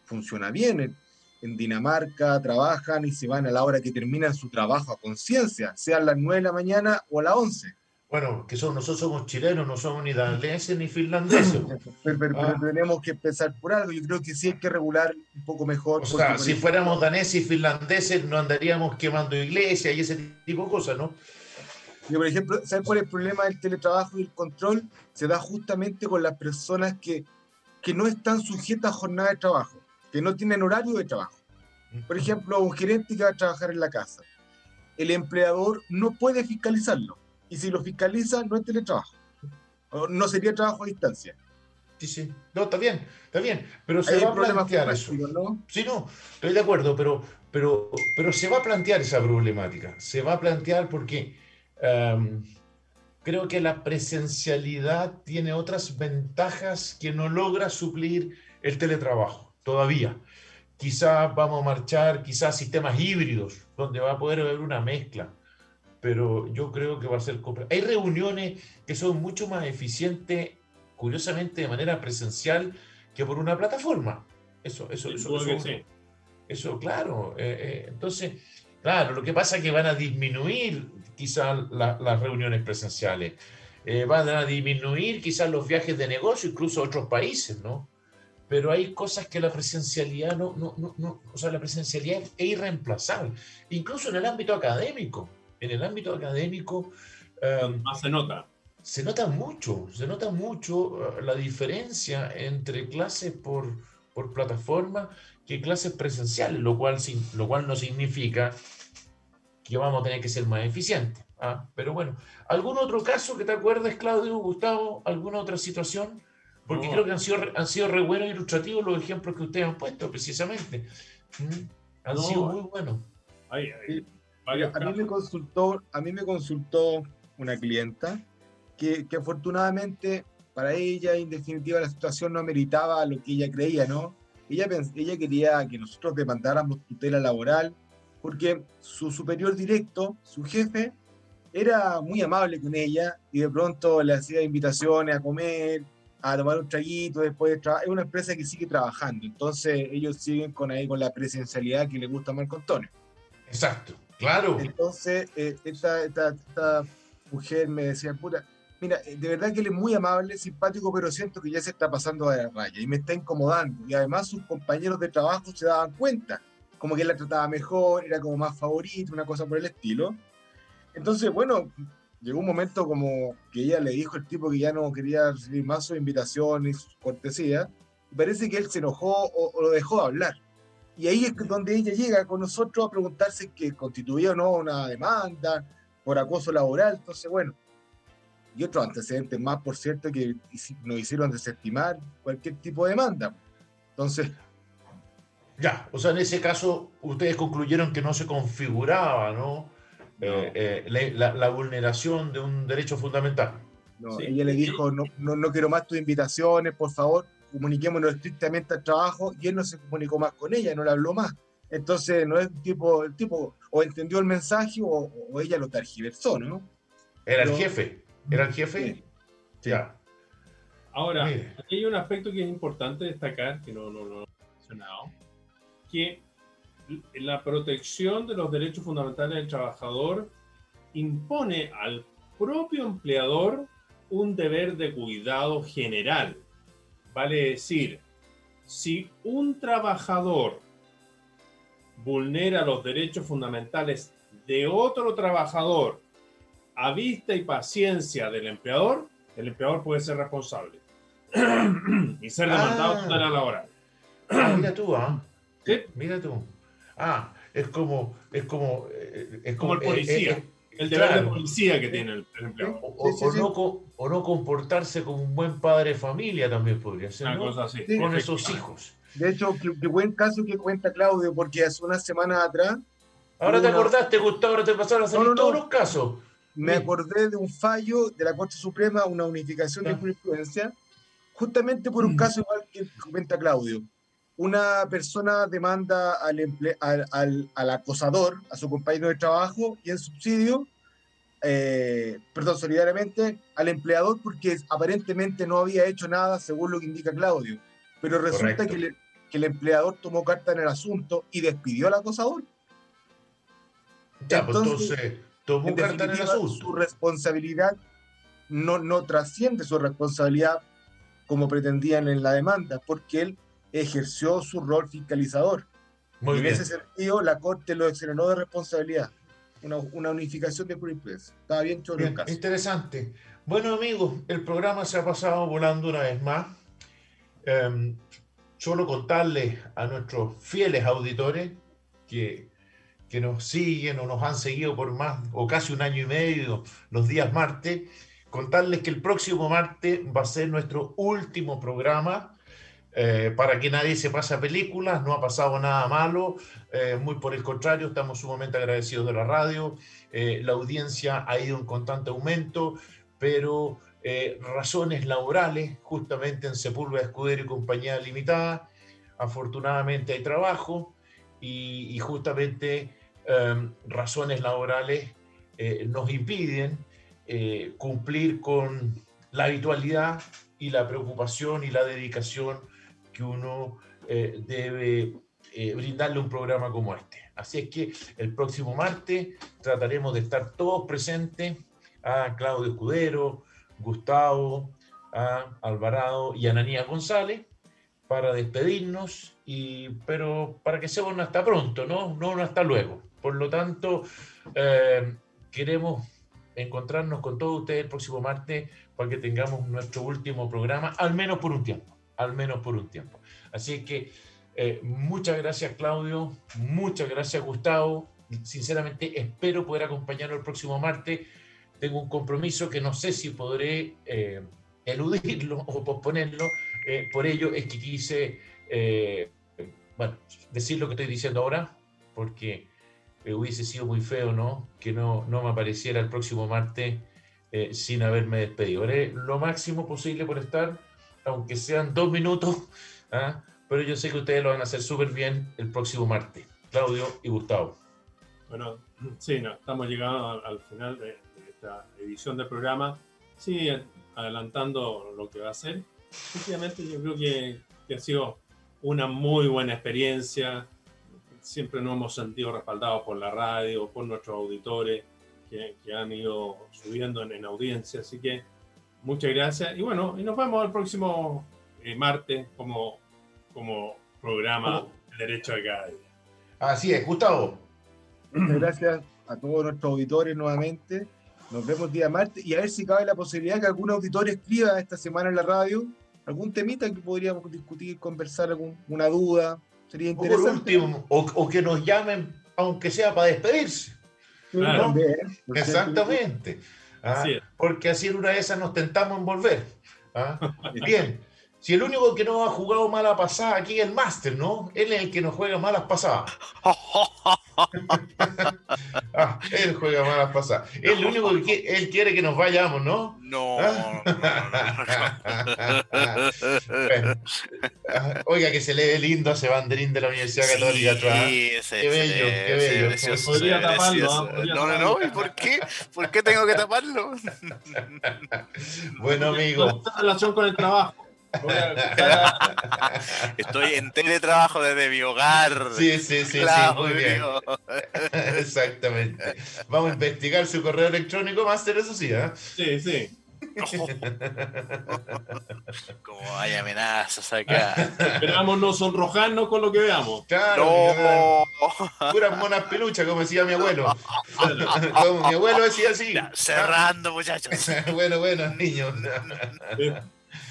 funciona bien. En, en Dinamarca trabajan y se van a la hora que terminan su trabajo a conciencia, sean las 9 de la mañana o las 11. Bueno, que son, nosotros somos chilenos, no somos ni daneses ni finlandeses. [LAUGHS] Pero, pero- Ah. pero tenemos que empezar por algo. Yo creo que sí hay que regular un poco mejor. O sea, si fuéramos daneses y finlandeses, no andaríamos quemando iglesias y ese tipo de cosas, ¿no? Y, por ejemplo, ¿sabes cuál es el problema del teletrabajo y el control? Se da justamente con las personas que, que no están sujetas a jornada de trabajo, que no tienen horario de trabajo. Por ejemplo, un gerente que va a trabajar en la casa. El empleador no puede fiscalizarlo. Y si lo fiscaliza, no es teletrabajo. No sería trabajo a distancia. Sí, sí. No, está bien, está bien. Pero se Hay va a plantear eso. ¿no? Sí, no, estoy de acuerdo, pero, pero, pero se va a plantear esa problemática. Se va a plantear porque em, creo que la presencialidad tiene otras ventajas que no logra suplir el teletrabajo todavía. Quizás vamos a marchar, quizás sistemas híbridos, donde va a poder haber una mezcla, pero yo creo que va a ser... Hay reuniones que son mucho más eficientes, curiosamente, de manera presencial que por una plataforma. Eso, eso, eso, eso- sí. eso, claro. eh, eh, entonces, Claro, lo que pasa es que van a disminuir quizás las reuniones presenciales, eh, van a disminuir quizás los viajes de negocio, incluso a otros países, ¿no? Pero hay cosas que la presencialidad no, no, no, no o sea, la presencialidad es irreemplazable, incluso en el ámbito académico. En el ámbito académico... Um, Más se nota. Se nota mucho, se nota mucho eh, la diferencia entre clases por, por plataforma que clases presenciales, lo cual, lo cual no significa que vamos a tener que ser más eficientes. ¿ah? Pero bueno, ¿algún otro caso que te acuerdes, Claudio, Gustavo? ¿Alguna otra situación? Porque creo que han sido, han sido re buenos e ilustrativos los ejemplos que ustedes han puesto, precisamente. ¿Mm? Han sido muy buenos. a, mí me consultó, a mí me consultó una clienta que, que afortunadamente para ella, en definitiva, la situación no meritaba lo que ella creía, ¿no? Ella, ella quería que nosotros demandáramos tutela laboral porque su superior directo, su jefe, era muy amable con ella y de pronto le hacía invitaciones a comer, a tomar un traguito después de trabajar. Es una empresa que sigue trabajando, entonces ellos siguen con ahí con la presencialidad que le gusta a Marco Antonio. Exacto, claro. Entonces, eh, esta, esta, esta, mujer me decía, puta, mira, eh, de verdad que él es muy amable, simpático, pero siento que ya se está pasando a la raya y me está incomodando. Y además sus compañeros de trabajo se daban cuenta como que él la trataba mejor, era como más favorito, una cosa por el estilo. Entonces, bueno, llegó un momento como que ella le dijo al tipo que ya no quería recibir más sus invitaciones, sus cortesías, y parece que él se enojó o, lo dejó hablar. Y ahí es donde ella llega con nosotros a preguntarse que constituía o no una demanda por acoso laboral. Entonces, bueno, y otros antecedentes más, por cierto, que nos hicieron desestimar cualquier tipo de demanda. Entonces, ya, o sea, en ese caso ustedes concluyeron que no se configuraba, ¿no? Eh, eh, la, vulneración de un derecho fundamental. No, ella le dijo, no, no, quiero más tus invitaciones, por favor, comuniquémonos estrictamente al trabajo, y él no se comunicó más con ella, no le habló más. Entonces, no es el tipo, el tipo o entendió el mensaje o, ella lo targiversó, ¿no? Era el jefe, era el jefe. Sí. Ya. Ahora, aquí hay un aspecto que es importante destacar, que no, no, no he mencionado, que la protección de los derechos fundamentales del trabajador impone al propio empleador un deber de cuidado general. Vale decir, si un trabajador vulnera los derechos fundamentales de otro trabajador a vista y paciencia del empleador, el empleador puede ser responsable [CLEARS THROAT] y ser demandado ah. la laboral. Ah, mira tú, ¿ah? Mira tú. Ah, es como, es como, eh, es como, el eh, policía. Eh, el deber de policía que tiene el, empleado. O, no, comportarse como un buen padre de familia también podría ser. Una cosa así. Con esos hijos. De hecho, qué, buen caso que cuenta Claudio, porque hace unas semanas atrás. Ahora te acordaste, Gustavo, ahora te pasaron a salir todos los casos. Me acordé de un fallo de la Corte Suprema, una unificación de jurisprudencia, justamente por un mm. caso igual que cuenta Claudio una persona demanda al, al, acosador, a su compañero de trabajo, y en subsidio, eh, perdón, solidariamente, al empleador porque aparentemente no había hecho nada según lo que indica Claudio. Pero resulta que, el empleador tomó carta en el asunto y despidió al acosador. Ya, pues entonces, tomó carta en el asunto. Su responsabilidad no, no trasciende su responsabilidad como pretendían en la demanda, porque él ejerció su rol fiscalizador. Muy en ese sentido, la Corte lo exoneró de responsabilidad. Una, una, unificación de jurisprudencia. Estaba bien chorro Interesante. Bueno, amigos, el programa se ha pasado volando una vez más. Em, solo contarles a nuestros fieles auditores que, que nos siguen o nos han seguido por más o casi un año y medio los días martes, contarles que el próximo martes va a ser nuestro último programa eh, para que nadie se pase a películas, no ha pasado nada malo, eh, muy por el contrario, estamos sumamente agradecidos de la radio, eh, la audiencia ha ido en constante aumento, pero razones laborales, justamente en Sepúlveda Escudero y Compañía Limitada, afortunadamente hay trabajo y, justamente em, razones laborales nos impiden cumplir con la habitualidad y la preocupación y la dedicación que uno eh, debe eh, brindarle un programa como este. Así es que el próximo martes trataremos de estar todos presentes a Claudio Escudero, Gustavo, a Alvarado y Ananía González para despedirnos, y, pero para que seamos hasta pronto, ¿no? No hasta luego. Por lo tanto, eh, queremos encontrarnos con todos ustedes el próximo martes para que tengamos nuestro último programa, al menos por un tiempo, al menos por un tiempo. Así que eh, muchas gracias Claudio, muchas gracias Gustavo. Sinceramente espero poder acompañarlo el próximo martes. Tengo un compromiso que no sé si podré eh, eludirlo o posponerlo. Eh, por ello es que quise, bueno, decir lo que estoy diciendo ahora, porque hubiese sido muy feo, ¿no? Que no, no me apareciera el próximo martes sin haberme despedido. Lo máximo posible por estar, aunque sean dos minutos. ¿ah? pero yo sé que ustedes lo van a hacer súper bien el próximo martes. Claudio y Gustavo. Bueno, sí, no, estamos llegando al, final de, esta edición del programa. Sí, adelantando lo que va a ser. Efectivamente, yo creo que, ha sido una muy buena experiencia. Siempre nos hemos sentido respaldados por la radio, por nuestros auditores que, han ido subiendo en, audiencia. Así que muchas gracias. Y bueno, y nos vemos el próximo eh, martes como como programa El Derecho de Cada Día. Así es, Gustavo. Muchas gracias a todos nuestros auditores nuevamente. Nos vemos día martes y a ver si cabe la posibilidad que algún auditor escriba esta semana en la radio algún temita que podríamos discutir, conversar, alguna duda. Sería interesante. O, último, o, que nos llamen, aunque sea para despedirse. Exactamente. Ah, porque así en una de esas nos tentamos en volver. ¿ah? [LAUGHS] Bien. Si el único que no ha jugado mala pasada aquí es el Master, ¿no? Él es el que nos juega malas pasadas. [LAUGHS] ah, él juega malas pasadas. Es el único que él quiere que nos vayamos, ¿no? No. ¿Ah? Oiga, que se lee lindo ese banderín de la Universidad Católica atrás. Sí, qué bello, qué bello. podría taparlo. no, no, no. ¿Y por qué? ¿Por qué tengo que taparlo? bueno, amigo. relación con el trabajo. [LAUGHS] Estoy en teletrabajo desde mi hogar. Sí, sí, sí, muy bien. [LAUGHS] Exactamente. Vamos a investigar su correo electrónico, Master, eso sí, ¿eh? Sí, sí. [LAUGHS] Como hay amenazas acá. Esperamos no sonrojarnos con lo que veamos. Claro, no. puras monas peluchas, como decía mi abuelo. Como mi abuelo decía así. cerrando, muchachos. bueno, bueno, niños.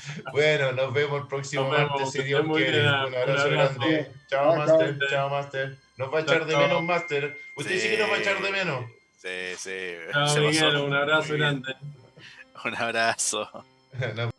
[LAUGHS] Bueno, nos vemos el próximo martes, si Dios quiere. un abrazo grande. Chao, Master. Chao, Master. Nos va a echar de menos, Master. Usted sí, que nos va a echar de menos. Sí, sí. Chao, Miguel. Un abrazo grande. Un abrazo. [LAUGHS]